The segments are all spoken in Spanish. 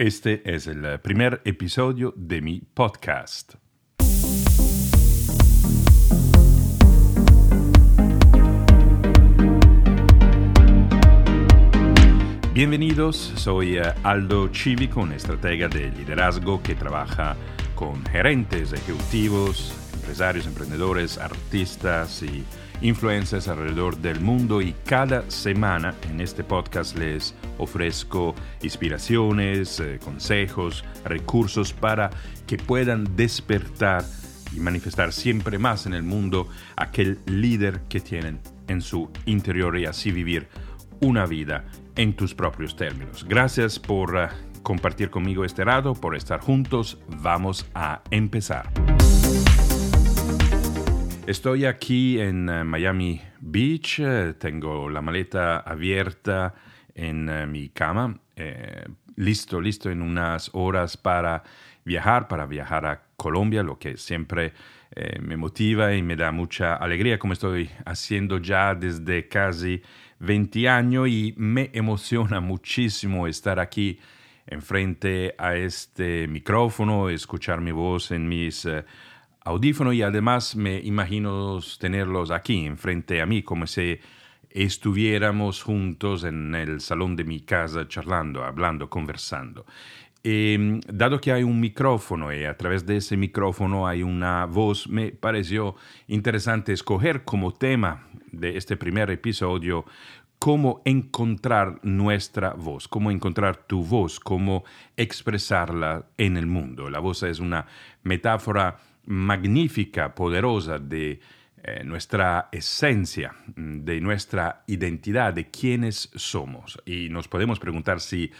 Este es el primer episodio de mi podcast. Bienvenidos, soy eh, Aldo Chivico, un estratega de liderazgo que trabaja con gerentes, ejecutivos, empresarios, emprendedores, artistas y influencers alrededor del mundo y cada semana en este podcast les ofrezco inspiraciones, eh, consejos, recursos para que puedan despertar y manifestar siempre más en el mundo aquel líder que tienen en su interior y así vivir una vida en tus propios términos. Gracias por eh, compartir conmigo este rato, por estar juntos. Vamos a empezar. Estoy aquí en eh, Miami Beach, eh, tengo la maleta abierta en eh, mi cama, listo, listo en unas horas para viajar, para viajar a Colombia, lo que siempre me motiva y me da mucha alegría, como estoy haciendo ya desde casi 20 años y me emociona muchísimo estar aquí enfrente a este micrófono, escuchar mi voz en mis audífono y además me imagino tenerlos aquí enfrente a mí como si estuviéramos juntos en el salón de mi casa charlando, hablando, conversando. Em, dado que hay un micrófono y a través de ese micrófono hay una voz, me pareció interesante escoger como tema de este primer episodio cómo encontrar nuestra voz, cómo encontrar tu voz, cómo expresarla en el mundo. La voz es una metáfora magnífica, poderosa de eh, nuestra esencia, de nuestra identidad, de quiénes somos. Y nos podemos preguntar si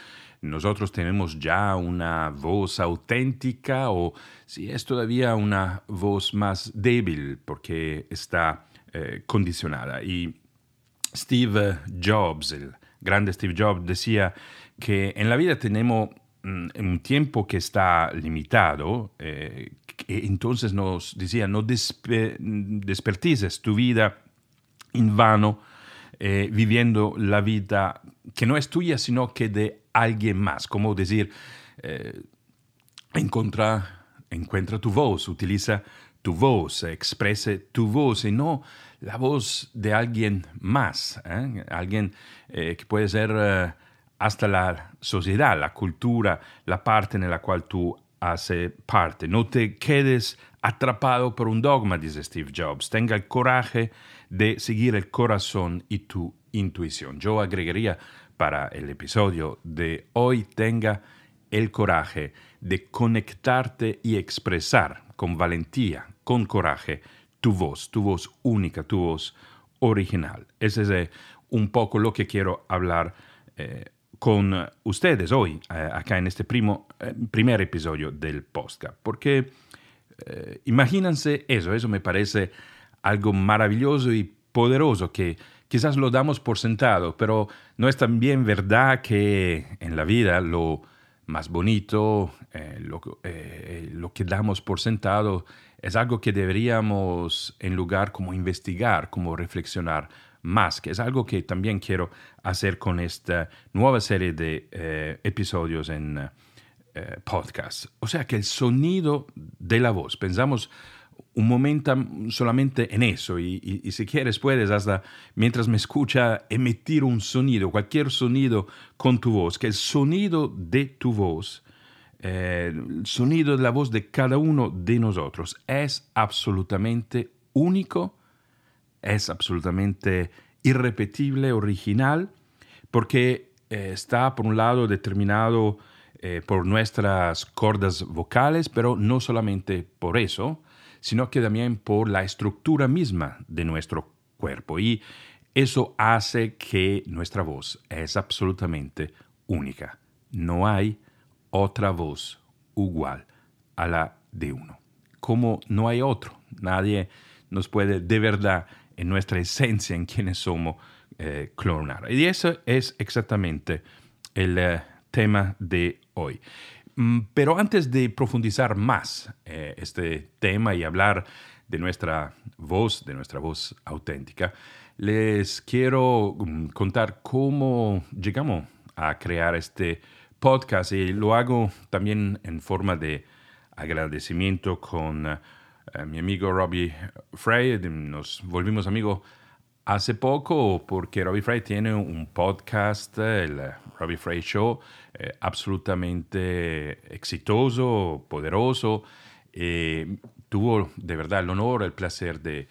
nosotros tenemos ya una voz auténtica o si es todavía una voz más débil porque está eh, condicionada. Y Steve Jobs, el grande Steve Jobs, decía que en la vida tenemos mm, un tiempo que está limitado, eh, entonces nos decía, no despertices tu vida en vano eh, viviendo la vida que no es tuya, sino que de alguien más. Como decir, eh, encuentra, tu voz, utiliza tu voz, exprese tu voz y no la voz de alguien más, ¿eh? alguien que puede ser hasta la sociedad, la cultura, la parte en la cual tú hace parte. No te quedes atrapado por un dogma, dice Steve Jobs. Tenga el coraje de seguir el corazón y tu intuición. Yo agregaría para el episodio de hoy, tenga el coraje de conectarte y expresar con valentía, con coraje, tu voz, tu voz única, tu voz original. Ese es eh, un poco lo que quiero hablar eh, con ustedes hoy, eh, acá en este primo, eh, primer episodio del podcast, porque eh, imagínense eso, eso me parece algo maravilloso y poderoso que quizás lo damos por sentado, pero no es también verdad que en la vida lo más bonito, lo, lo, que damos por sentado, es algo que deberíamos en lugar como investigar, como reflexionar más, que es algo que también quiero hacer con esta nueva serie de eh, episodios en eh, podcast. O sea que el sonido de la voz, pensamos un momento solamente en eso y, si quieres puedes hasta mientras me escucha emitir un sonido, cualquier sonido con tu voz, que el sonido de tu voz, eh, el sonido de la voz de cada uno de nosotros es absolutamente único es absolutamente irrepetible, original, porque eh, está por un lado determinado eh, por nuestras cordas vocales, pero no solamente por eso, sino que también por la estructura misma de nuestro cuerpo. Y eso hace que nuestra voz es absolutamente única. No hay otra voz igual a la de uno. Como no hay otro, nadie nos puede de verdad en nuestra esencia, en quienes somos, eh, clonar. Y eso es exactamente el eh, tema de hoy. Mm, pero antes de profundizar más eh, este tema y hablar de nuestra voz, de nuestra voz auténtica, les quiero mm, contar cómo llegamos a crear este podcast y lo hago también en forma de agradecimiento con eh, mi amigo Robbie Frey. Nos volvimos amigos hace poco porque Robbie Frey tiene un podcast, el Robbie Frey Show, eh, absolutamente exitoso, poderoso. Eh, tuvo de verdad el honor, el placer de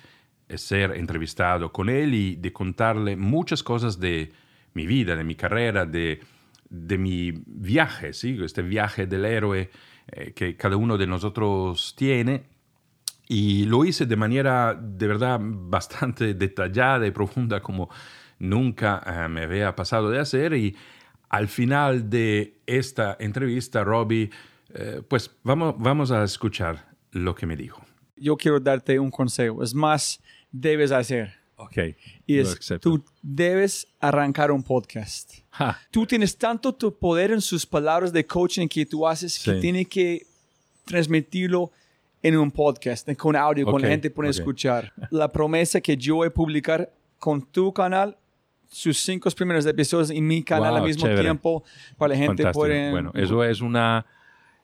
ser entrevistado con él y de contarle muchas cosas de mi vida, de mi carrera, de, de mi viaje, ¿sí? este viaje del héroe eh, que cada uno de nosotros tiene. Y lo hice de manera de verdad bastante detallada y profunda como nunca eh, me había pasado de hacer. Y al final de esta entrevista, Robbie, eh, pues vamos, vamos a escuchar lo que me dijo. Yo quiero darte un consejo. Es más, debes hacer. Ok. Y es, tú debes arrancar un podcast. Tú tienes tanto tu poder en sus palabras de coaching que tú haces que tienes que transmitirlo en un podcast, con audio, con la gente puede escuchar. La promesa que yo voy a publicar con tu canal, sus cinco primeros episodios en mi canal al mismo tiempo, para la gente puede... Bueno, eso es una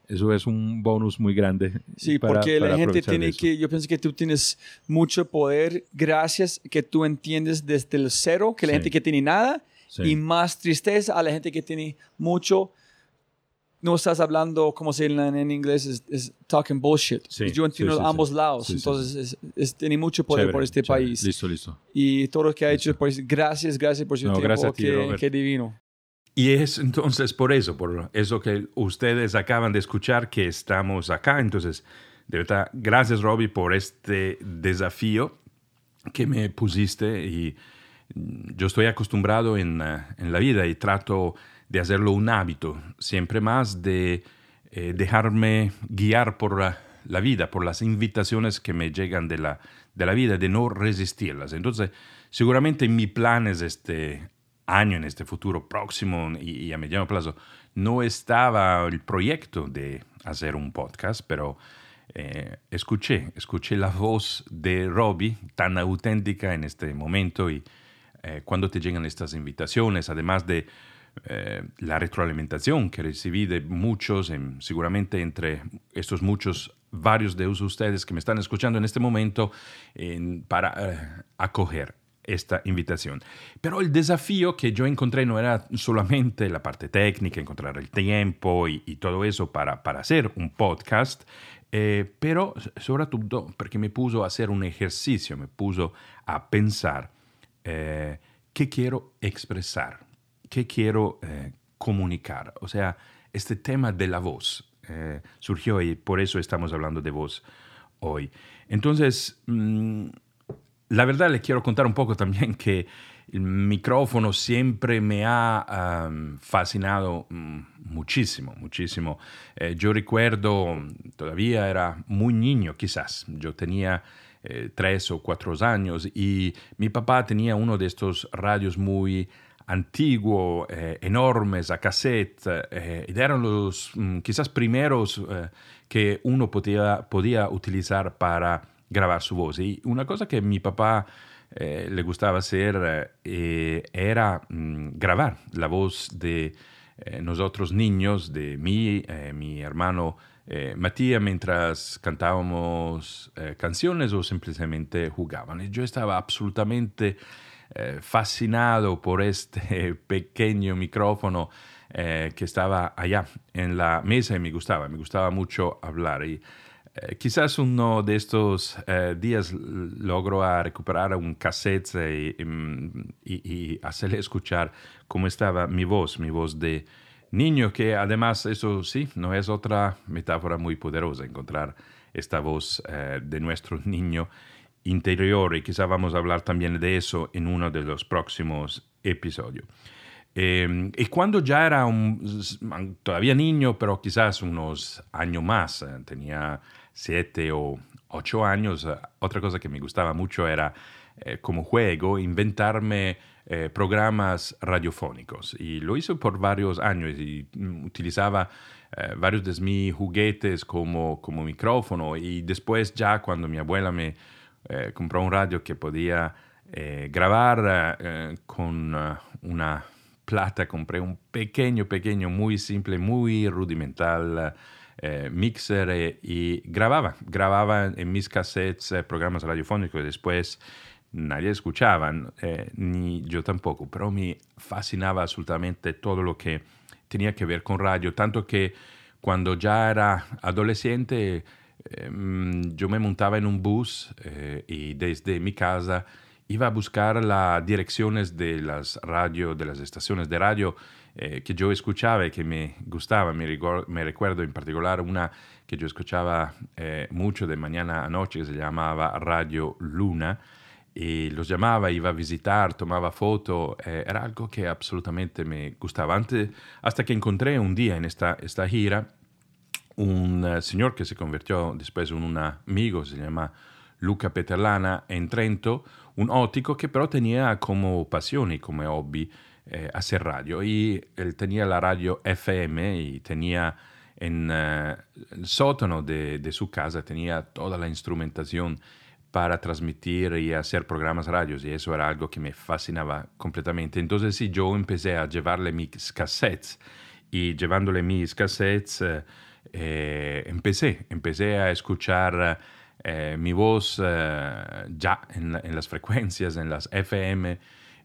eso es un bonus muy grande. Sí, porque la gente tiene que, yo pienso que tú tienes mucho poder gracias que tú entiendes desde el cero, que la gente que tiene nada, y más tristeza a la gente que tiene mucho. No estás hablando, como se dice en inglés, es, talking bullshit. yo entiendo ambos lados. Entonces, es, tiene mucho poder por este país. Listo, listo. Y todo lo que ha hecho, pues, gracias, gracias por su tiempo. Gracias a ti, divino. Y es entonces por eso, por eso que ustedes acaban de escuchar que estamos acá. Entonces, de verdad, gracias Robbie por este desafío que me pusiste y yo estoy acostumbrado en, eh, en la vida y trato de hacerlo un hábito, siempre más de eh, dejarme guiar por la, vida, por las invitaciones que me llegan de la, de la vida, de no resistirlas. Entonces, seguramente mi plan es este año, en este futuro próximo y, a mediano plazo, no estaba el proyecto de hacer un podcast, pero eh, escuché, escuché la voz de Robbie tan auténtica en este momento y eh, cuando te llegan estas invitaciones, además de eh, la retroalimentación que recibí de muchos, seguramente entre estos muchos, varios de ustedes que me están escuchando en este momento, para acoger esta invitación. Pero el desafío que yo encontré no era solamente la parte técnica, encontrar el tiempo y, todo eso para, para, hacer un podcast, eh, pero sobre todo porque me puso a hacer un ejercicio, me puso a pensar eh, qué quiero expresar, qué quiero eh, comunicar. O sea, este tema de la voz surgió y por eso estamos hablando de voz hoy. Entonces, mm, la verdad le quiero contar un poco también que el micrófono siempre me ha fascinado mm, muchísimo, muchísimo. Eh, yo recuerdo, todavía era muy niño quizás, yo tenía eh, tres o cuatro años y mi papá tenía uno de estos radios muy antiguos, eh, enormes, a cassette, y eran los mm, quizás primeros que uno podía, podía utilizar para grabar su voz. Y una cosa que mi papá eh, le gustaba hacer eh, era mm, grabar la voz de eh, nosotros niños, de mí, mi hermano Matías, mientras cantábamos canciones o simplemente jugaban. Y yo estaba absolutamente fascinado por este pequeño micrófono que estaba allá en la mesa y me gustaba, me gustaba mucho hablar. Y eh, quizás uno de estos eh, días logro recuperar un cassette y, hacerle escuchar cómo estaba mi voz, mi voz de niño, que además eso sí, no es otra metáfora muy poderosa, encontrar esta voz eh, de nuestro niño interior y quizás vamos a hablar también de eso en uno de los próximos episodios. Em, y cuando ya era todavía niño, pero quizás unos años más, tenía siete o ocho años, eh, otra cosa que me gustaba mucho era eh, como juego inventarme eh, programas radiofónicos. Y lo hice por varios años y mm, utilizaba varios de mis juguetes como, como micrófono. Y después ya cuando mi abuela me compró un radio que podía grabar con una plata. Compré un pequeño, pequeño, muy simple, muy rudimental eh, mixer eh, y grababa, grababa en mis cassettes eh, programas radiofónicos. Y después nadie escuchaba, ni yo tampoco, pero me fascinaba absolutamente todo lo que tenía que ver con radio, tanto que cuando ya era adolescente yo me montaba en un bus y desde mi casa iba a buscar las direcciones de las radio, de las estaciones de radio eh, que yo escuchaba y que me gustaba. Me, me, recuerdo en particular una que yo escuchaba eh, mucho de mañana a noche que se llamaba Radio Luna y los llamaba, iba a visitar, tomaba foto, eh, era algo que absolutamente me gustaba. Antes, hasta que encontré un día en esta, esta gira un señor que se convirtió después en un amigo, se llama Luca Peterlana, en Trento, un óptico que pero tenía como pasión y como hobby eh, hacer radio. Y él tenía la radio FM y tenía en eh, el sótano de, de, su casa, tenía toda la instrumentación para transmitir y hacer programas radios y eso era algo que me fascinaba completamente. Entonces sí, yo empecé a llevarle mis cassettes y llevándole mis cassettes eh, empecé, empecé a escuchar mi voz ya en, las frecuencias, en las FM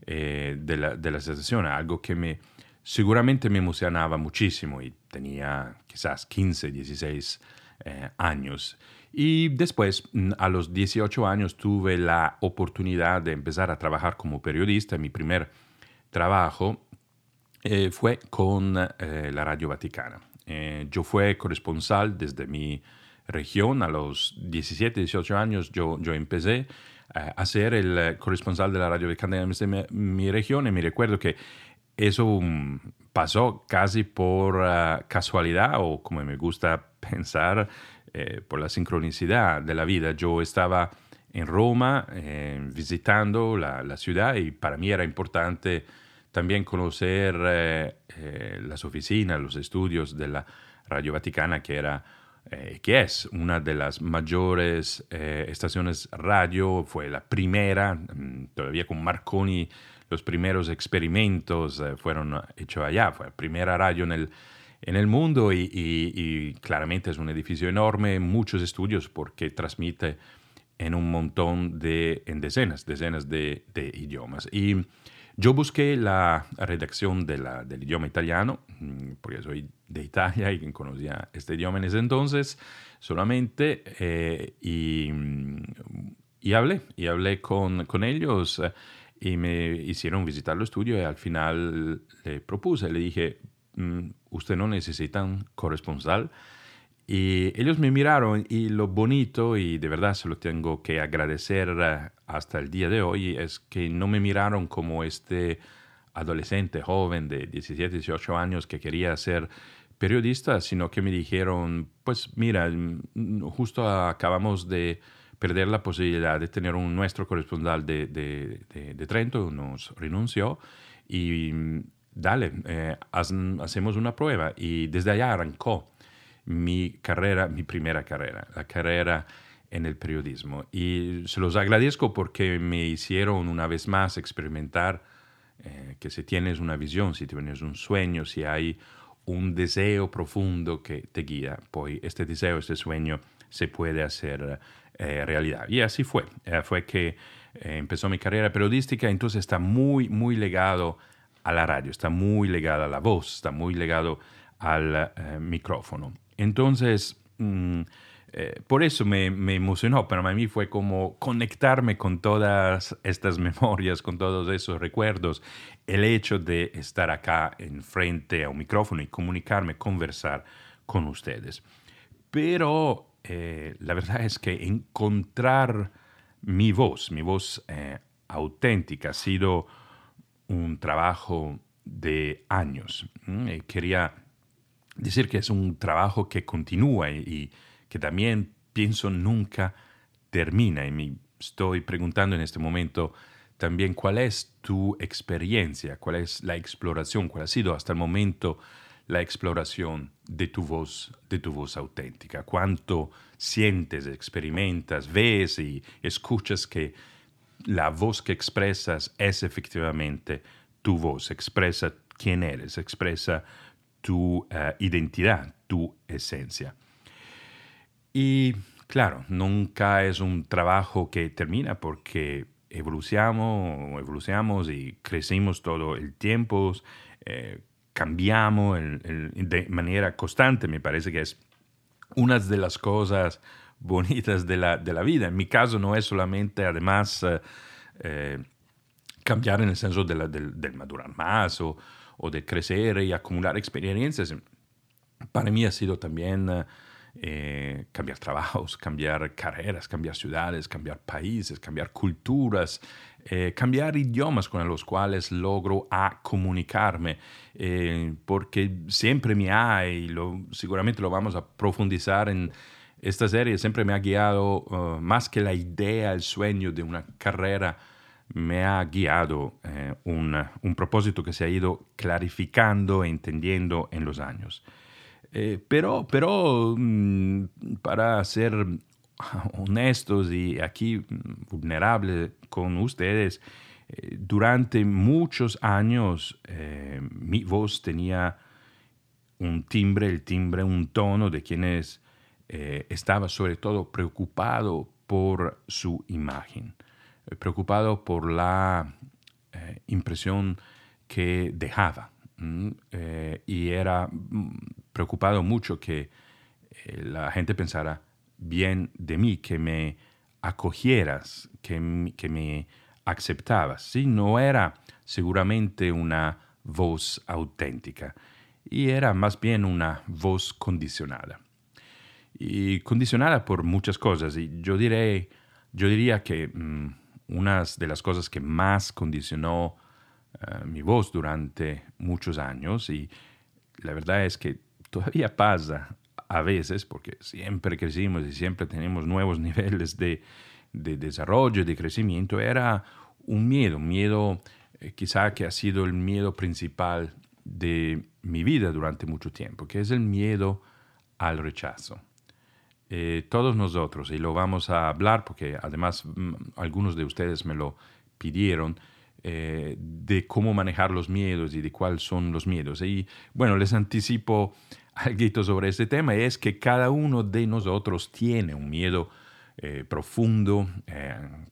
eh, de, la, de, la, estación, algo que me seguramente me emocionaba muchísimo y tenía quizás 15, 16 eh, años. Y después, mm, a los 18 años, tuve la oportunidad de empezar a trabajar como periodista. Mi primer trabajo eh, fue con la Radio Vaticana. Yo fui corresponsal desde mi región a los 17, 18 años. Yo, yo empecé eh, a ser el eh, corresponsal de la radio de mi, mi región y me recuerdo que eso mm, pasó casi por ah, casualidad o como me gusta pensar, eh, por la sincronicidad de la vida. Yo estaba en Roma visitando la, la, ciudad y para mí era importante también conocer las oficinas, los estudios de la Radio Vaticana, que era eh, que es una de las mayores eh, estaciones radio, fue la primera, mm, todavía con Marconi, los primeros experimentos eh, fueron hechos allá, fue la primera radio en el, en el mundo y, claramente es un edificio enorme, muchos estudios porque transmite en un montón de, en decenas, decenas de, de idiomas. Y yo busqué la redacción de la, del idioma italiano, mm, porque soy de Italia y conocía este idioma en ese entonces solamente, eh, y, mm, y, hablé, y hablé con, con ellos eh, y me hicieron visitar el estudio y al final le propuse, le dije, mm, usted no necesita un corresponsal, y ellos me miraron y lo bonito, y de verdad se lo tengo que agradecer eh, hasta el día de hoy, es que no me miraron como este adolescente joven de 17, 18 años que quería ser periodista, sino que me dijeron, pues mira, mm, justo acabamos de perder la posibilidad de tener un nuestro corresponsal de, de, de, Trento, nos renunció y mm, dale, eh, hacemos una prueba y desde allá arrancó mi carrera, mi primera carrera, la carrera en el periodismo. Y se los agradezco porque me hicieron una vez más experimentar eh, que si tienes una visión, si tienes un sueño, si hay un deseo profundo que te guía, pues este deseo, este sueño se puede hacer eh, realidad. Y así fue. Eh, fue que empezó mi carrera periodística, entonces está muy, muy legado a la radio, está muy legado a la voz, está muy legado al micrófono. Entonces, mm, eh, por eso me, emocionó, pero a mí fue como conectarme con todas estas memorias, con todos esos recuerdos, el hecho de estar acá enfrente a un micrófono y comunicarme, conversar con ustedes. Pero eh, la verdad es que encontrar mi voz, mi voz eh, auténtica, ha sido un trabajo de años. Quería decir que es un trabajo que continúa y, que también pienso nunca termina. Y me estoy preguntando en este momento también cuál es tu experiencia, cuál es la exploración, cuál ha sido hasta el momento la exploración de tu voz, de tu voz auténtica. Cuánto sientes, experimentas, ves y escuchas que la voz que expresas es efectivamente tu voz, expresa quién eres, expresa tu eh, identidad, tu esencia. Y claro, nunca es un trabajo que termina porque evolucionamos, evolucionamos y crecimos todo el tiempo, eh, cambiamos de manera constante, me parece que es una de las cosas bonitas de la, de la vida. En mi caso no es solamente, además, eh, cambiar en el senso de del, madurar más o, o, de crecer y acumular experiencias. Para mí ha sido también eh, cambiar trabajos, cambiar carreras, cambiar ciudades, cambiar países, cambiar culturas, cambiar idiomas con los cuales logro a comunicarme, porque siempre me hay, lo, seguramente lo vamos a profundizar en, esta serie siempre me ha guiado, más que la idea, el sueño de una carrera, me ha guiado eh, un, propósito que se ha ido clarificando e entendiendo en los años. Eh, pero, pero mm, para ser honestos y aquí vulnerables con ustedes, eh, durante muchos años mi voz tenía un timbre, el timbre, un tono de quienes estaba sobre todo preocupado por su imagen, preocupado por la eh, impresión que dejaba y era mm, preocupado mucho que la gente pensara bien de mí, que me acogieras, que, que me aceptabas. ¿sí? No era seguramente una voz auténtica y era más bien una voz condicionada y condicionada por muchas cosas. Y yo, diré, yo diría que mm, una de las cosas que más condicionó eh, mi voz durante muchos años, y la verdad es que todavía pasa a veces, porque siempre crecimos y siempre tenemos nuevos niveles de, de desarrollo, de crecimiento, era un miedo, un miedo eh, quizá que ha sido el miedo principal de mi vida durante mucho tiempo, que es el miedo al rechazo. Eh, todos nosotros, y lo vamos a hablar porque además mm, algunos de ustedes me lo pidieron, eh, de cómo manejar los miedos y de cuáles son los miedos. Y bueno, les anticipo algo sobre este tema, es que cada uno de nosotros tiene un miedo eh, profundo,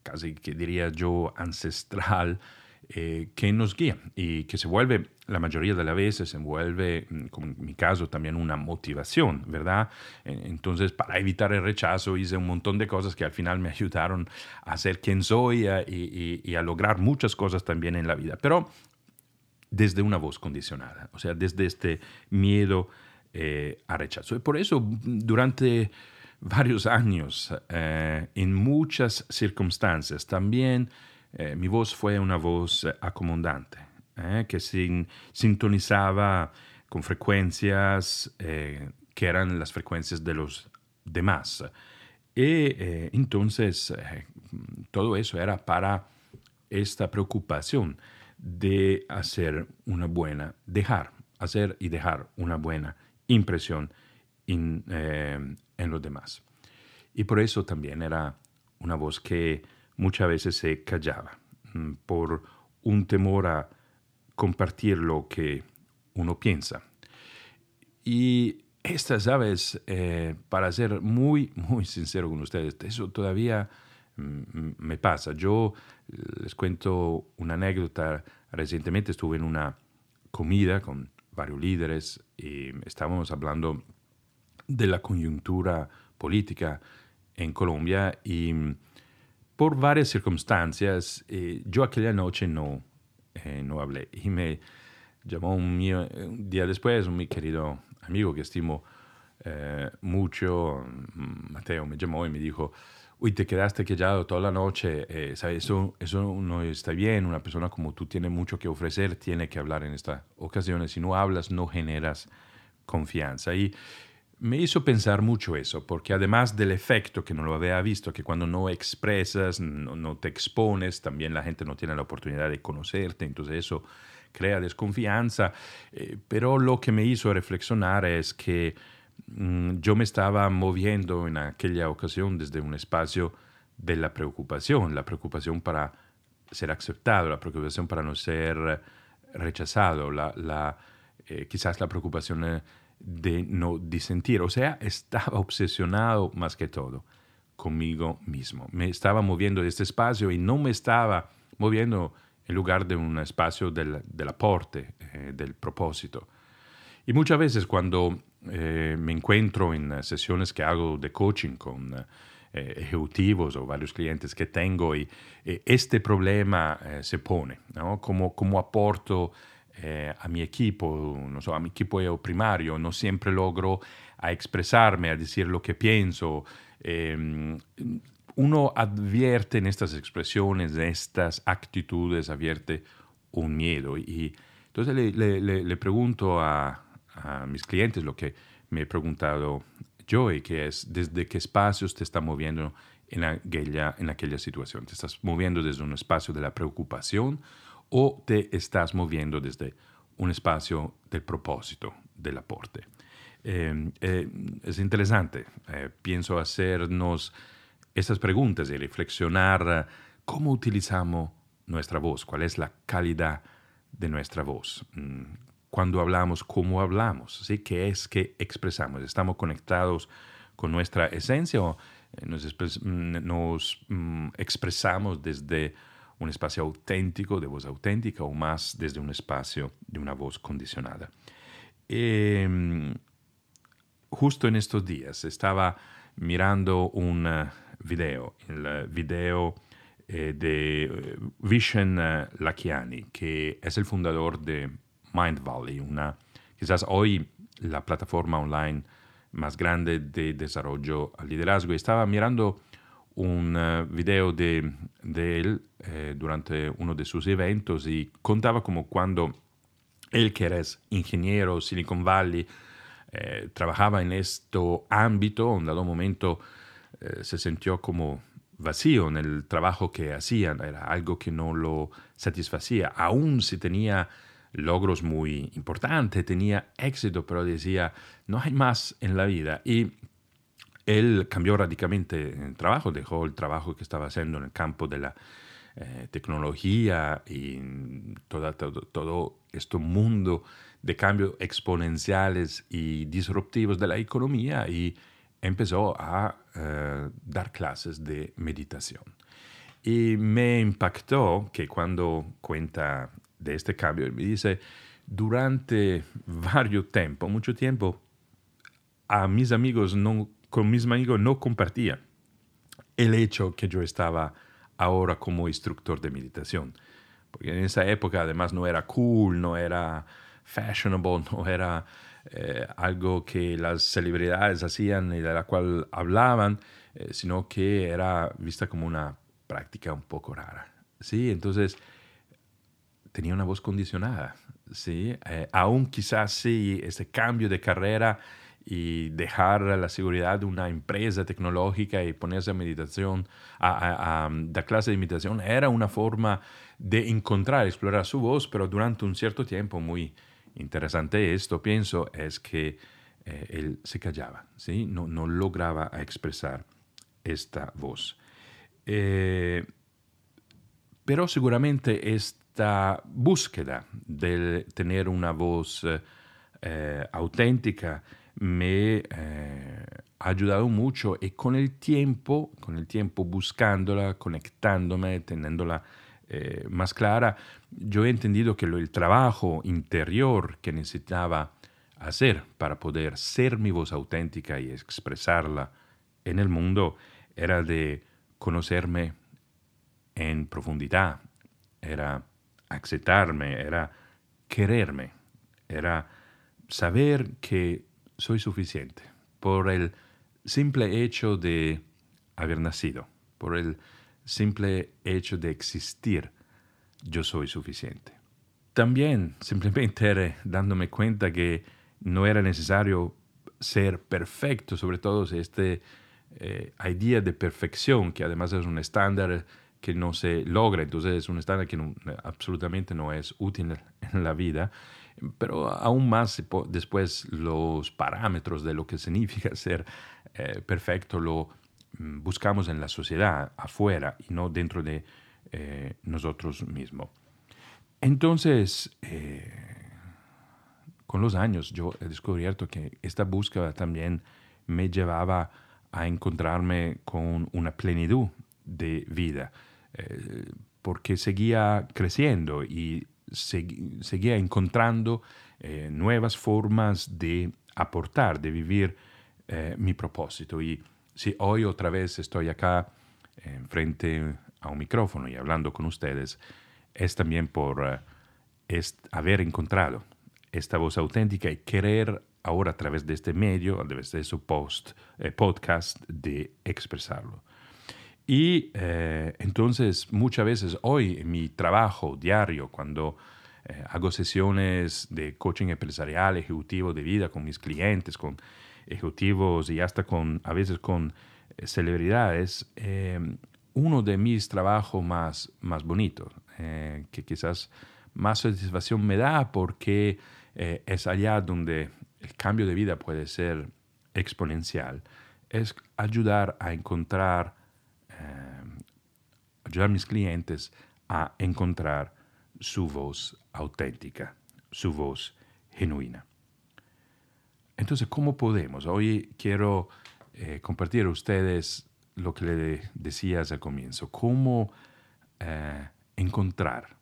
casi que diría yo ancestral, que nos guía y que se vuelve, la mayoría de las veces, se vuelve, mm, como en mi caso, también una motivación, ¿verdad? Entonces, para evitar el rechazo, hice un montón de cosas que al final me ayudaron a ser quien soy y, a lograr muchas cosas también en la vida, pero desde una voz condicionada, o sea, desde este miedo eh, a rechazo. Y por eso, durante varios años, eh, en muchas circunstancias, también eh, mi voz fue una voz eh, acomodante, eh, que sintonizaba con frecuencias que eran las frecuencias de los demás. Y entonces todo eso era para esta preocupación de hacer una buena, dejar, hacer y dejar una buena impresión en los demás. Y por eso también era una voz que muchas veces se callaba mm, por un temor a compartir lo que uno piensa. Y estas aves, eh, para ser muy, muy sincero con ustedes, eso todavía mm, me pasa. Yo les cuento una anécdota. Recientemente estuve en una comida con varios líderes y estábamos hablando de la coyuntura política en Colombia y por varias circunstancias, eh, yo aquella noche no, eh, no hablé. Y me llamó un, día después un mi querido amigo que estimo eh, mucho, mm, Mateo, me llamó y me dijo, uy, te quedaste callado toda la noche, ¿sabes? Eso, eso no está bien, una persona como tú tiene mucho que ofrecer, tiene que hablar en esta ocasión, si no hablas no generas confianza. Y me hizo pensar mucho eso, porque además del efecto que no lo había visto, que cuando no expresas, no, te expones, también la gente no tiene la oportunidad de conocerte, entonces eso crea desconfianza. Eh, pero lo que me hizo reflexionar es que mm, yo me estaba moviendo en aquella ocasión desde un espacio de la preocupación, la preocupación para ser aceptado, la preocupación para no ser rechazado, la, eh, quizás la preocupación de no disentir. O sea, estaba obsesionado más que todo conmigo mismo. Me estaba moviendo de este espacio y no me estaba moviendo en lugar de un espacio del, aporte, eh, del propósito. Y muchas veces cuando eh, me encuentro en sesiones que hago de coaching con eh, ejecutivos o varios clientes que tengo y este problema se pone, ¿no? Como, como aporto a mi equipo, no so, a mi equipo primario, no siempre logro a expresarme, a decir lo que pienso. Em, uno advierte en estas expresiones, en estas actitudes, advierte un miedo. Y entonces le, pregunto a, mis clientes lo que me he preguntado yo, y que es desde qué espacios te está moviendo en aquella, en aquella situación. ¿Te estás moviendo desde un espacio de la preocupación o te estás moviendo desde un espacio del propósito, del aporte? Eh, eh, es interesante. Eh, pienso hacernos estas preguntas y reflexionar cómo utilizamos nuestra voz, cuál es la calidad de nuestra voz. Mm, cuando hablamos, cómo hablamos, ¿sí? ¿Qué es que expresamos? ¿Estamos conectados con nuestra esencia o nos, mm, mm, expresamos desde un espacio auténtico, de voz auténtica, o más desde un espacio de una voz condicionada? Em, justo en estos días estaba mirando un eh, video, el video eh, de eh, Vishen Lakiani, que es el fundador de Mind Valley, una, quizás hoy la plataforma online más grande de desarrollo al liderazgo. Estaba mirando un video de, él durante uno de sus eventos y contaba como cuando él, que era ingeniero, Silicon Valley, eh, trabajaba en este ámbito, en dado momento eh, se sintió como vacío en el trabajo que hacían, era algo que no lo satisfacía, aún si tenía logros muy importantes, tenía éxito, pero decía, no hay más en la vida. Y él cambió radicalmente el trabajo, dejó el trabajo que estaba haciendo en el campo de la eh, tecnología y todo, todo, todo este mundo de cambios exponenciales y disruptivos de la economía y empezó a eh, dar clases de meditación. Y me impactó que cuando cuenta de este cambio, me dice, durante varios tiempo, mucho tiempo, a mis amigos no, con mis amigos no compartía el hecho que yo estaba ahora como instructor de meditación. Porque en esa época además no era cool, no era fashionable, no era eh, algo que las celebridades hacían y de la cual hablaban, eh, sino que era vista como una práctica un poco rara. ¿sí? Entonces, tenía una voz condicionada. ¿sí? Eh, aún quizás sí, ese cambio de carrera y dejar la seguridad de una empresa tecnológica y ponerse a meditación, a, a, dar clase de meditación, era una forma de encontrar, explorar su voz, pero durante un cierto tiempo muy, interesante esto, pienso, es que eh, él se callaba, ¿sí? no, no lograba expresar esta voz. Eh, pero seguramente esta búsqueda de tener una voz eh, auténtica me ha ayudado mucho y con el tiempo, con el tiempo buscándola, conectándome, teniéndola eh, más clara, yo he entendido que el trabajo interior que necesitaba hacer para poder ser mi voz auténtica y expresarla en el mundo era de conocerme en profundidad, era aceptarme, era quererme, era saber que soy suficiente por el simple hecho de haber nacido, por el simple hecho de existir, yo soy suficiente. También simplemente dándome cuenta que no era necesario ser perfecto, sobre todo si este eh, idea de perfección, que además es un estándar que no se logra, entonces es un estándar que absolutamente no es útil en la vida, pero aún más después los parámetros de lo que significa ser eh, perfecto lo Mm, buscamos en la sociedad, afuera y no dentro de eh, nosotros mismos. Entonces, eh, con los años yo he descubierto que esta búsqueda también me llevaba a encontrarme con una plenitud de vida, porque seguía creciendo y seguía encontrando eh, nuevas formas de aportar, de vivir eh, mi propósito. Y si hoy otra vez estoy acá frente a un micrófono y hablando con ustedes, es también por haber encontrado esta voz auténtica y querer ahora a través de este medio, a través de su post, eh, podcast, de expresarlo. Y eh, entonces muchas veces hoy en mi trabajo diario, cuando eh, hago sesiones de coaching empresarial, ejecutivo de vida con mis clientes, con ejecutivos y hasta con, a veces con celebridades, uno de mis trabajos más, más bonitos, que quizás más satisfacción me da porque es allá donde el cambio de vida puede ser exponencial, es ayudar a encontrar, eh, ayudar a mis clientes a encontrar su voz auténtica, su voz genuina. Entonces, ¿cómo podemos? Hoy quiero eh, compartir a ustedes lo que le decía al comienzo, cómo eh, encontrar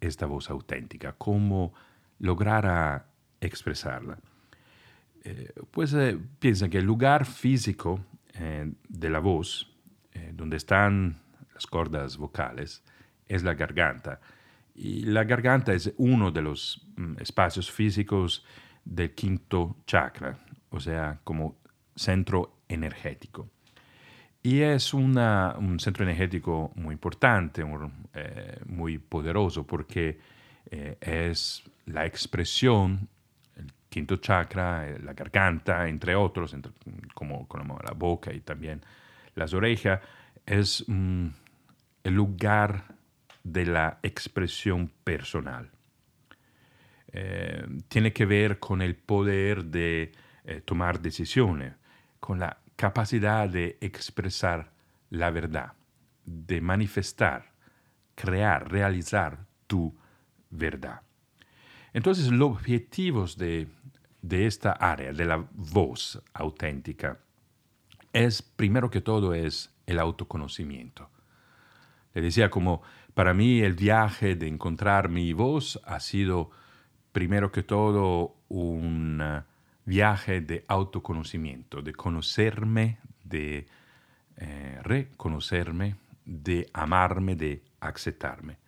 esta voz auténtica, cómo lograr expresarla. Eh, pues eh, piensa que el lugar físico eh, de la voz, donde están las cuerdas vocales, es la garganta. Y la garganta es uno de los mm, espacios físicos del quinto chakra, o sea, como centro energético. Y es un centro energético muy importante, muy poderoso, porque es la expresión quinto chakra, eh, la garganta, entre otros, como, la boca y también las orejas, es mm, el lugar de la expresión personal. Eh, tiene que ver con el poder de eh, tomar decisiones, con la capacidad de expresar la verdad, de manifestar, crear, realizar tu verdad. Entonces, los objetivos de, esta área, de la voz auténtica, es, primero que todo, es el autoconocimiento. Le decía como, para mí el viaje de encontrar mi voz ha sido, primero que todo, un viaje de autoconocimiento, de conocerme, de eh, reconocerme, de amarme, de aceptarme.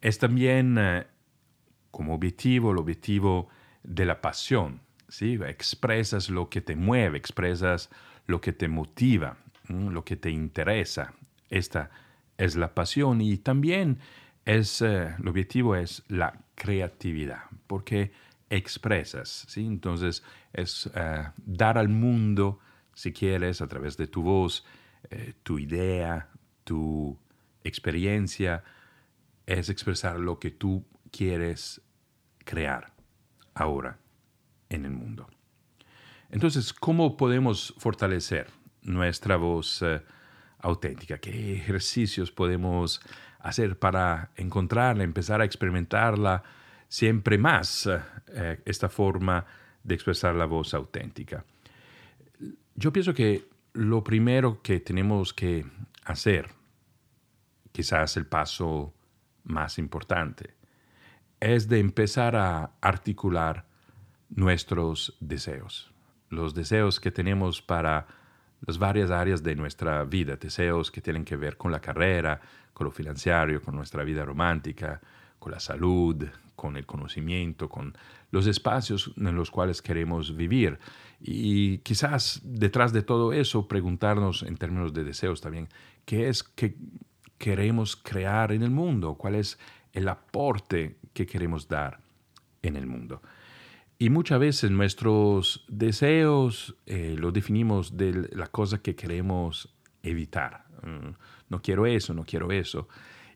Es también eh, como objetivo, el objetivo de la pasión. Expresas lo que te mueve, expresas lo que te motiva, lo que te interesa. Esta es la pasión y también es, eh, el objetivo es la creatividad, porque expresas, ¿sí? Entonces es eh, dar al mundo, si quieres, a través de tu voz, eh, tu idea, tu experiencia, es expresar lo que tú quieres crear ahora en el mundo. Entonces, ¿cómo podemos fortalecer nuestra voz eh, auténtica? ¿Qué ejercicios podemos hacer para encontrarla, empezar a experimentarla siempre más, eh, esta forma de expresar la voz auténtica? Yo pienso que lo primero que tenemos que hacer, quizás el paso más importante, es de empezar a articular nuestros deseos, los deseos que tenemos para las varias áreas de nuestra vida, deseos que tienen que ver con la carrera, con lo financiero, con nuestra vida romántica, con la salud, con el conocimiento, con los espacios en los cuales queremos vivir. Y quizás detrás de todo eso preguntarnos en términos de deseos también, ¿qué es que queremos crear en el mundo? ¿Cuál es el aporte que queremos dar en el mundo. Y muchas veces nuestros deseos eh, los definimos de la cosa que queremos evitar. Mm, no quiero eso, no quiero eso.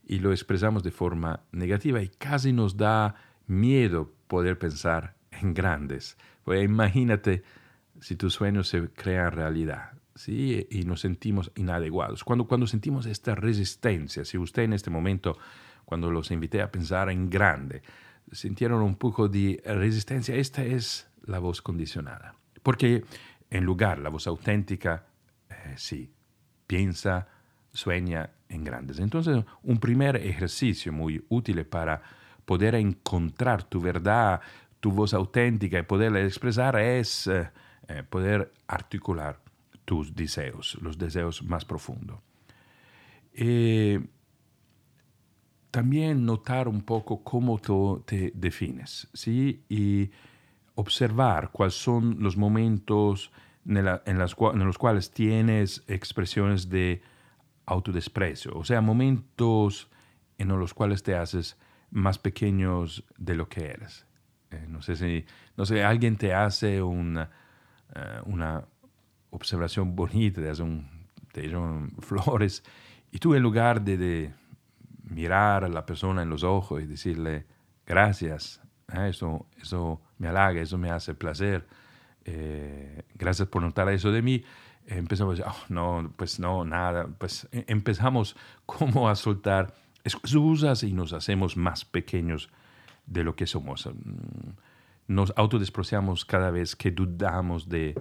Y lo expresamos de forma negativa y casi nos da miedo poder pensar en grandes. Pues imagínate si tus sueños se crean realidad. ¿sí? y nos sentimos inadecuados. Cuando, cuando sentimos esta resistencia, si usted en este momento cuando los invité a pensar en grande, sintieron un poco de resistencia. Esta es la voz condicionada. Porque en lugar, la voz auténtica, eh, sí, piensa, sueña en grandes. Entonces, un primer ejercicio muy útil para poder encontrar tu verdad, tu voz auténtica y poderla expresar es eh, eh, poder articular tus deseos, los deseos más profundos. También notar un poco cómo tú te defines, ¿sí? Y observar cuáles son los momentos en, los cuales tienes expresiones de autodesprecio, o sea, momentos en los cuales te haces más pequeños de lo que eres. Eh, no sé si, no sé, alguien te hace una, eh, una observación bonita, te hace un, te flores, y tú en lugar de, de, mirar a la persona en los ojos y decirle gracias, ¿eh? eso, eso me halaga, eso me hace placer, gracias por notar eso de mí, empezamos, oh, no, pues no, nada, pues e, empezamos como a soltar excusas y nos hacemos más pequeños de lo que somos. Nos autodespreciamos cada vez que dudamos de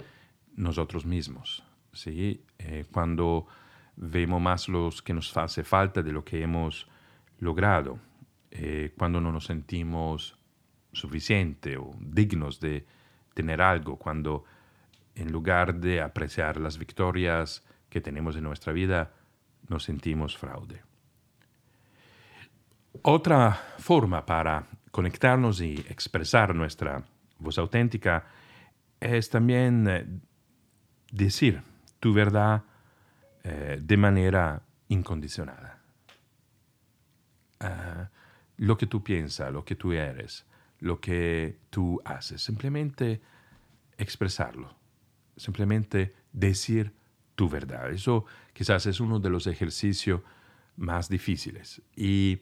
nosotros mismos. ¿sí? Eh, cuando vemos más los que nos hace falta de lo que hemos logrado, eh, cuando no nos sentimos suficientes o dignos de tener algo, cuando en lugar de apreciar las victorias que tenemos en nuestra vida, nos sentimos fraude. Otra forma para conectarnos y expresar nuestra voz auténtica es también eh, decir tu verdad eh, de manera incondicionada. Ah, lo que tú piensas, lo que tú eres, lo que tú haces, simplemente expresarlo simplemente decir tu verdad. Eso quizás es uno de los ejercicios más difíciles. Y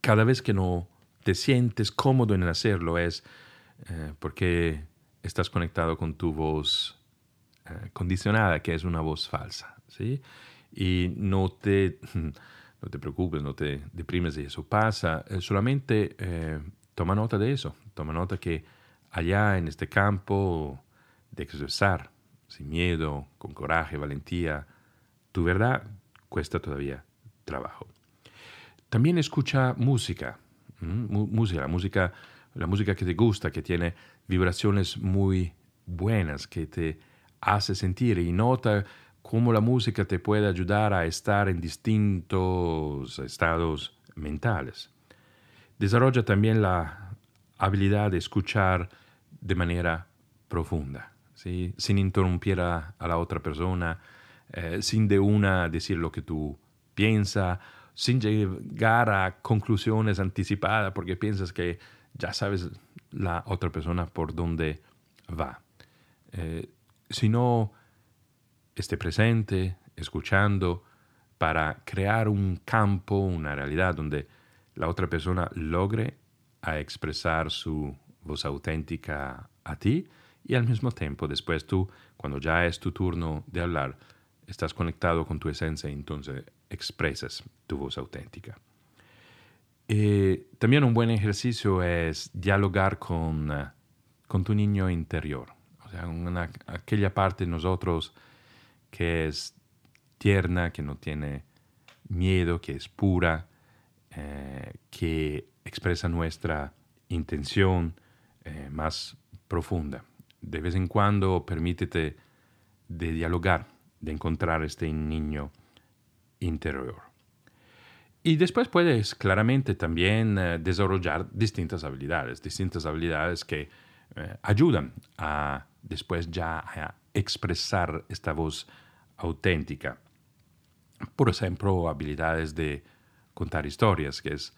cada vez que no te sientes cómodo en hacerlo es eh, porque estás conectado con tu voz eh, condicionada, que es una voz falsa. ¿Sí? Y no te, no te preocupes, no te deprimes si eso pasa, eh, solamente toma nota de eso, toma nota que allá en este campo de expresar sin miedo, con coraje, valentía, tu verdad cuesta todavía trabajo. También escucha música, música, la música, la música que te gusta, que tiene vibraciones muy buenas, que te hace sentir y nota cómo la música te puede ayudar a estar en distintos estados mentales. Desarrolla también la habilidad de escuchar de manera profunda sin interrumpir a, la otra persona, eh, sin de una decir lo que tú piensas, sin llegar a conclusiones anticipadas porque piensas que ya sabes la otra persona por dónde va. Eh, sino esté presente, escuchando, para crear un campo, una realidad donde la otra persona logre a expresar su voz auténtica a ti y al mismo tiempo después tú, cuando ya es tu turno de hablar, estás conectado con tu esencia y entonces expresas tu voz auténtica. Eh, también un buen ejercicio es dialogar con, eh, con tu niño interior, o sea, aquella parte de nosotros que es tierna, que no tiene miedo, que es pura, eh, que expresa nuestra intención más profunda de vez en cuando permítete de dialogar, de encontrar este niño interior. Y después puedes claramente también eh, desarrollar distintas habilidades, distintas habilidades que eh, ayudan a después ya a expresar esta voz auténtica. Por ejemplo, habilidades de contar historias, que es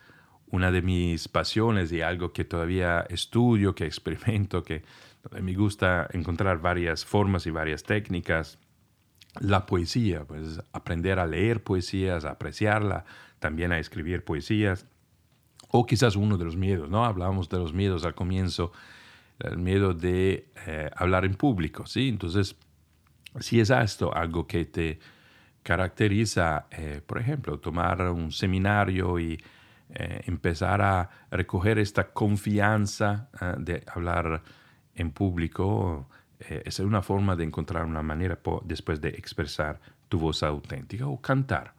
una de mis pasiones y algo que todavía estudio, que experimento, que me gusta encontrar varias formas y varias técnicas. La poesía, pues aprender a leer poesías, a apreciarla, también a escribir poesías. O quizás uno de los miedos, ¿no? Hablábamos de los miedos al comienzo, el miedo de eh, hablar en público, ¿sí? Entonces, si es esto algo que te caracteriza, eh, por ejemplo, tomar un seminario y eh, empezar a recoger esta confianza eh, de hablar en público es una forma de encontrar una manera después de expresar tu voz auténtica o cantar.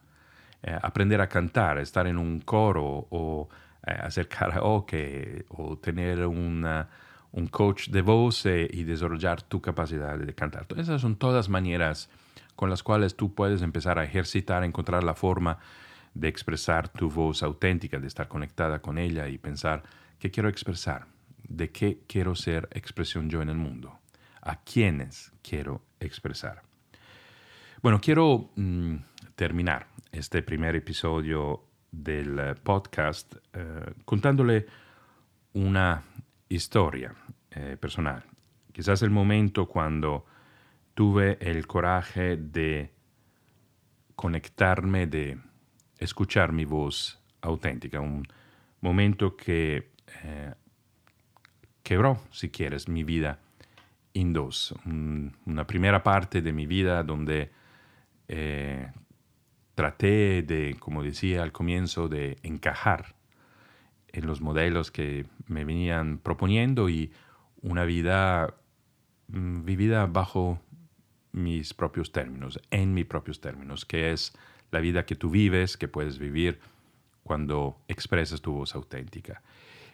aprender a cantar, estar en un coro o hacer karaoke o tener una, un coach de voz y desarrollar tu capacidad de cantar. Esas son todas maneras con las cuales tú puedes empezar a ejercitar, encontrar la forma de expresar tu voz auténtica, de estar conectada con ella y pensar, ¿qué quiero expresar? ¿De qué quiero ser expresión yo en el mundo? ¿A quiénes quiero expresar? Bueno, quiero mm, terminar este primer episodio del eh, podcast eh, contándole una historia eh, personal. Quizás el momento cuando tuve el coraje de conectarme, de escuchar mi voz auténtica, un momento que eh, quebró, si quieres, mi vida en dos. una primera parte de mi vida donde eh, traté de, como decía al comienzo, de encajar en los modelos que me venían proponiendo y una vida mm, vivida bajo mis propios términos, en mis propios términos, que es la vida que tú vives, que puedes vivir cuando expresas tu voz auténtica.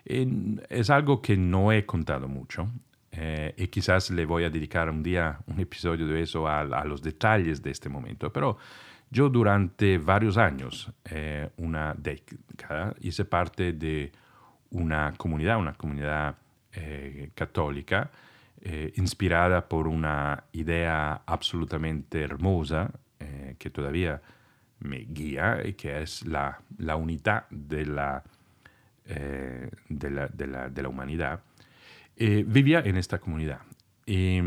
es algo que no he contado mucho eh, y quizás le voy a dedicar un día un episodio de eso a, los detalles de este momento, pero yo durante varios años, eh, una década, hice parte de una comunidad, una comunidad eh, católica, inspirada por una idea absolutamente hermosa que todavía me guía y que es la, la unidad de la, eh, de, la, de, la, de la, humanidad, eh, vivía en esta comunidad. Y,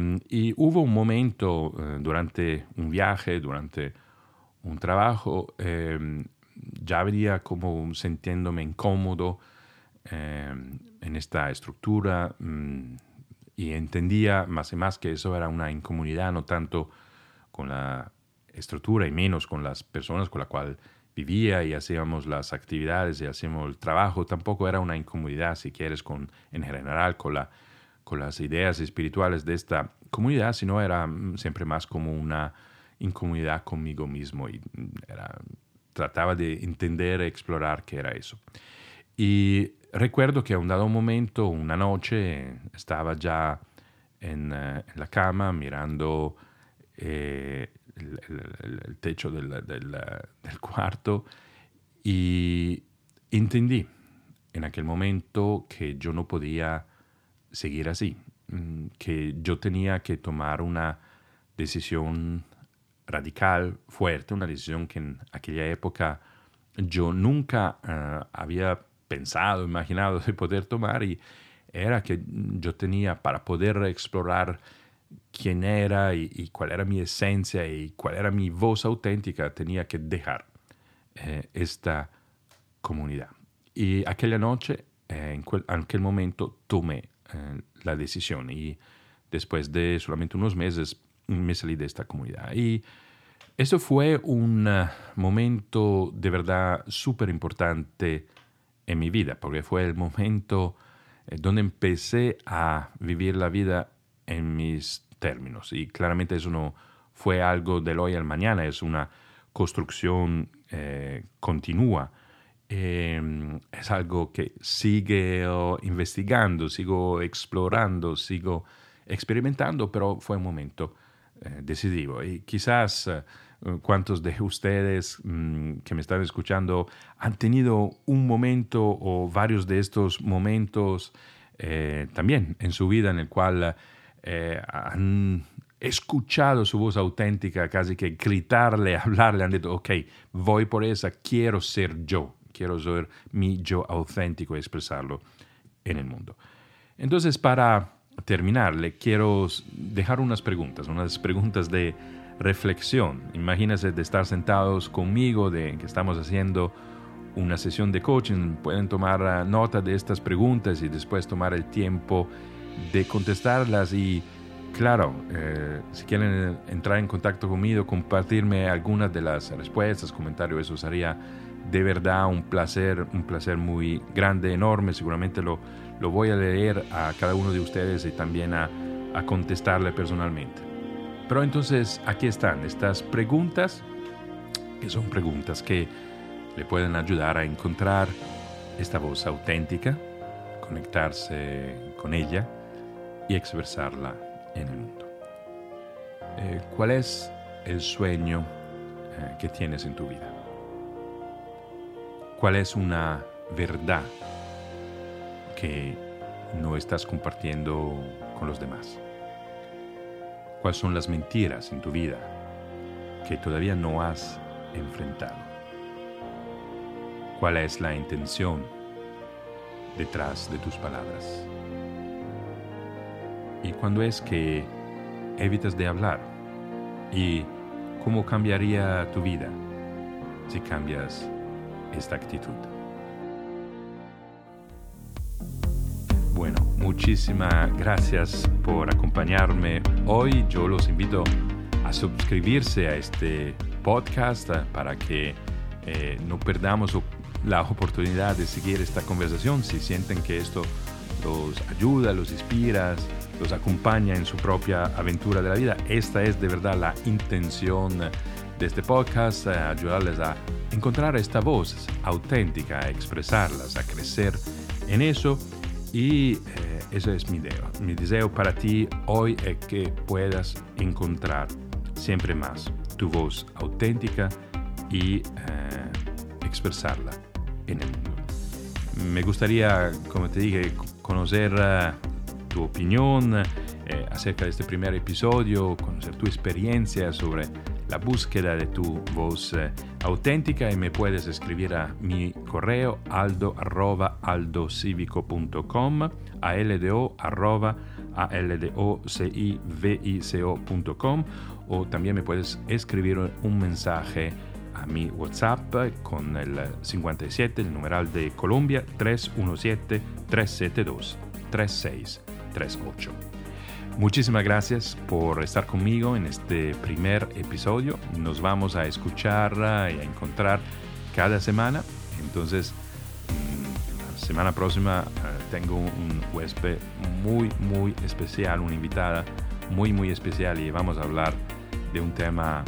hubo un momento eh, durante un viaje, durante un trabajo, ya venía como sintiéndome incómodo en esta estructura mm, y entendía más y más que eso era una incomunidad, no tanto con la estructura y menos con las personas con las cuales vivía y hacíamos las actividades y hacíamos el trabajo, tampoco era una incomodidad, si quieres, en general con, con las ideas espirituales de esta comunidad, sino era mm, siempre más como una incomodidad conmigo mismo y mm, era, trataba de entender, explorar qué era eso. Y recuerdo que a un dado momento, una noche, estaba ya en, eh, en la cama mirando eh, el, techo del, del, cuarto y entendí en aquel momento que yo no podía seguir así, mm, que yo tenía que tomar una decisión radical, fuerte, una decisión que en aquella época yo nunca eh, había pensado, imaginado de poder tomar y era que yo tenía para poder explorar quién era y, cuál era mi esencia y cuál era mi voz auténtica, tenía que dejar eh, esta comunidad. Y aquella noche, eh, en, aquel momento, tomé la decisión y después de solamente unos meses me salí de esta comunidad. Y eso fue un momento de verdad súper importante en mi vida, porque fue el momento donde empecé a vivir la vida en mis términos. Y claramente eso no fue algo del hoy al mañana, es una construcción eh, continua. Em, es algo que sigue investigando, sigo explorando, sigo experimentando, pero fue un momento eh, decisivo. Y quizás eh, cuántos de ustedes mm, que me están escuchando han tenido un momento o varios de estos momentos también en su vida en el cual eh, han escuchado su voz auténtica, casi que gritarle, hablarle, han dicho, ok, voy por esa, quiero ser yo, quiero ser mi yo auténtico y expresarlo en el mundo. Entonces, para terminar, le quiero dejar unas preguntas, unas preguntas de reflexión. Imagínense de estar sentados conmigo, de que estamos haciendo una sesión de coaching, pueden tomar nota de estas preguntas y después tomar el tiempo de contestarlas y claro, eh, si quieren entrar en contacto conmigo, compartirme algunas de las respuestas, comentarios, eso sería de verdad un placer, un placer muy grande, enorme. Seguramente lo, lo voy a leer a cada uno de ustedes y también a, contestarle personalmente. Pero entonces aquí están estas preguntas, que son preguntas que le pueden ayudar a encontrar esta voz auténtica, conectarse con ella y expresarla en el mundo. Eh, ¿Cuál es el sueño eh, que tienes en tu vida? ¿Cuál es una verdad que no estás compartiendo con los demás? ¿Cuáles son las mentiras en tu vida que todavía no has enfrentado? ¿Cuál es la intención detrás de tus palabras? ¿Y cuándo es que evitas de hablar? ¿Y cómo cambiaría tu vida si cambias esta actitud? Muchísimas gracias por acompañarme hoy. Yo los invito a suscribirse a este podcast para que eh, no perdamos la oportunidad de seguir esta conversación. Si sienten que esto los ayuda, los inspira, los acompaña en su propia aventura de la vida, esta es de verdad la intención de este podcast, eh, ayudarles a encontrar esta voz auténtica, a expresarlas, a crecer en eso. Y eh, eso es mi deseo. Mi deseo para ti hoy es que puedas encontrar siempre más tu voz auténtica y expresarla en el mundo. Me gustaría, como te dije, conocer uh, tu opinión eh, acerca de este primer episodio, conocer tu experiencia sobre la búsqueda de tu voz eh, auténtica y me puedes escribir a mi correo aldo arroba aldocivico.com aldo arroba o también me puedes escribir un mensaje a mi WhatsApp con el 57, el numeral de Colombia 317-372-3638. Muchísimas gracias por estar conmigo en este primer episodio. Nos vamos a escuchar y a encontrar cada semana. Entonces, mm, la semana próxima eh, tengo un huésped muy, muy especial, una invitada muy, muy especial y vamos a hablar de un tema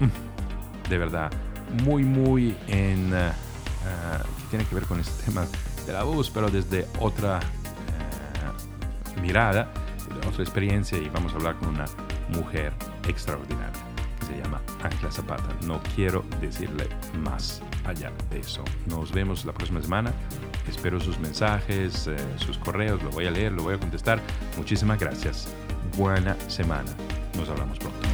mm, de verdad muy, muy en... Uh, que tiene que ver con este tema de la voz, pero desde otra mirada, de otra experiencia y vamos a hablar con una mujer extraordinaria que se llama Ángela Zapata. No quiero decirle más allá de eso. Nos vemos la próxima semana. Espero sus mensajes, eh, sus correos, lo voy a leer, lo voy a contestar. Muchísimas gracias. Buena semana. Nos hablamos pronto.